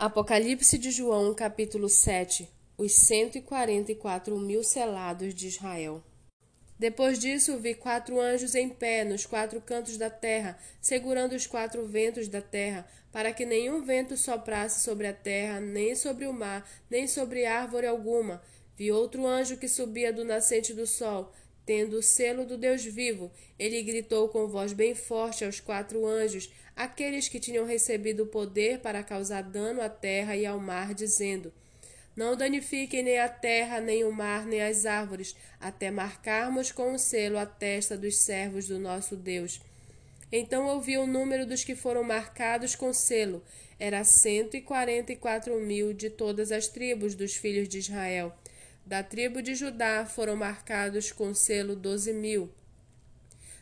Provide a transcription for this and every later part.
Apocalipse de João, capítulo 7 Os 144 mil selados de Israel. Depois disso, vi quatro anjos em pé nos quatro cantos da terra, segurando os quatro ventos da terra, para que nenhum vento soprasse sobre a terra, nem sobre o mar, nem sobre árvore alguma. Vi outro anjo que subia do nascente do sol, tendo o selo do Deus vivo. Ele gritou com voz bem forte aos quatro anjos, aqueles que tinham recebido o poder para causar dano à terra e ao mar, dizendo: Não danifiquem nem a terra, nem o mar, nem as árvores, até marcarmos com o selo a testa dos servos do nosso Deus. Então ouvi o número dos que foram marcados com selo. Era cento e quarenta e quatro mil de todas as tribos dos filhos de Israel. Da tribo de Judá foram marcados com selo doze mil.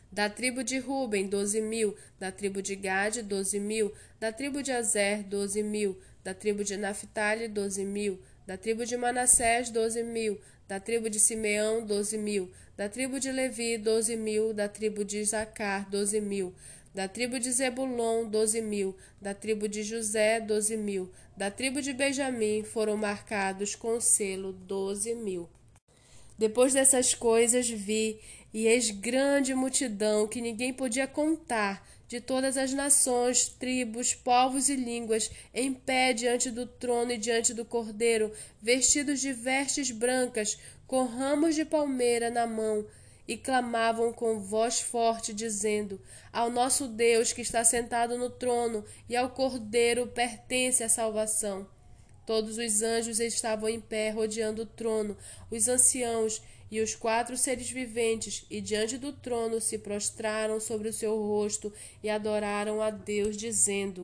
Da tribo de Ruben, doze mil. Da tribo de Gade, doze mil. Da tribo de Azer, doze mil. Da tribo de Naphtali, doze mil. Da tribo de Manassés, doze mil. Da tribo de Simeão, doze mil. Da tribo de Levi, doze mil. Da tribo de Isacar, doze mil da tribo de Zebulon, doze mil, da tribo de José, doze mil, da tribo de Benjamim foram marcados com selo doze mil. Depois dessas coisas vi, e eis grande multidão que ninguém podia contar, de todas as nações, tribos, povos e línguas, em pé diante do trono e diante do cordeiro, vestidos de vestes brancas, com ramos de palmeira na mão, e clamavam com voz forte, dizendo: Ao nosso Deus que está sentado no trono e ao Cordeiro pertence a salvação. Todos os anjos estavam em pé, rodeando o trono, os anciãos e os quatro seres viventes, e diante do trono se prostraram sobre o seu rosto e adoraram a Deus, dizendo: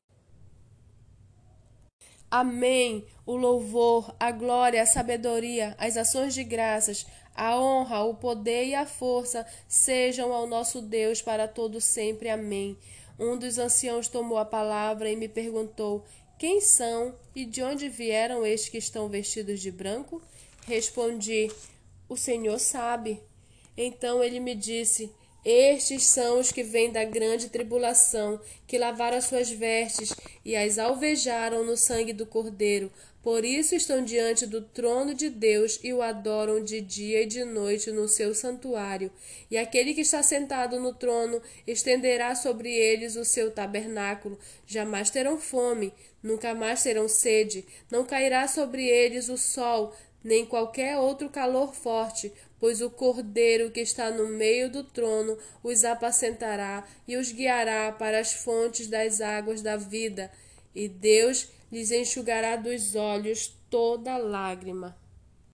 Amém. O louvor, a glória, a sabedoria, as ações de graças, a honra, o poder e a força sejam ao nosso Deus para todo sempre. Amém. Um dos anciãos tomou a palavra e me perguntou: Quem são e de onde vieram estes que estão vestidos de branco? Respondi: O Senhor sabe. Então ele me disse: estes são os que vêm da grande tribulação, que lavaram as suas vestes e as alvejaram no sangue do Cordeiro. Por isso estão diante do trono de Deus e o adoram de dia e de noite no seu santuário. E aquele que está sentado no trono estenderá sobre eles o seu tabernáculo. Jamais terão fome, nunca mais terão sede, não cairá sobre eles o sol, nem qualquer outro calor forte, pois o Cordeiro que está no meio do trono os apacentará e os guiará para as fontes das águas da vida, e Deus lhes enxugará dos olhos toda lágrima.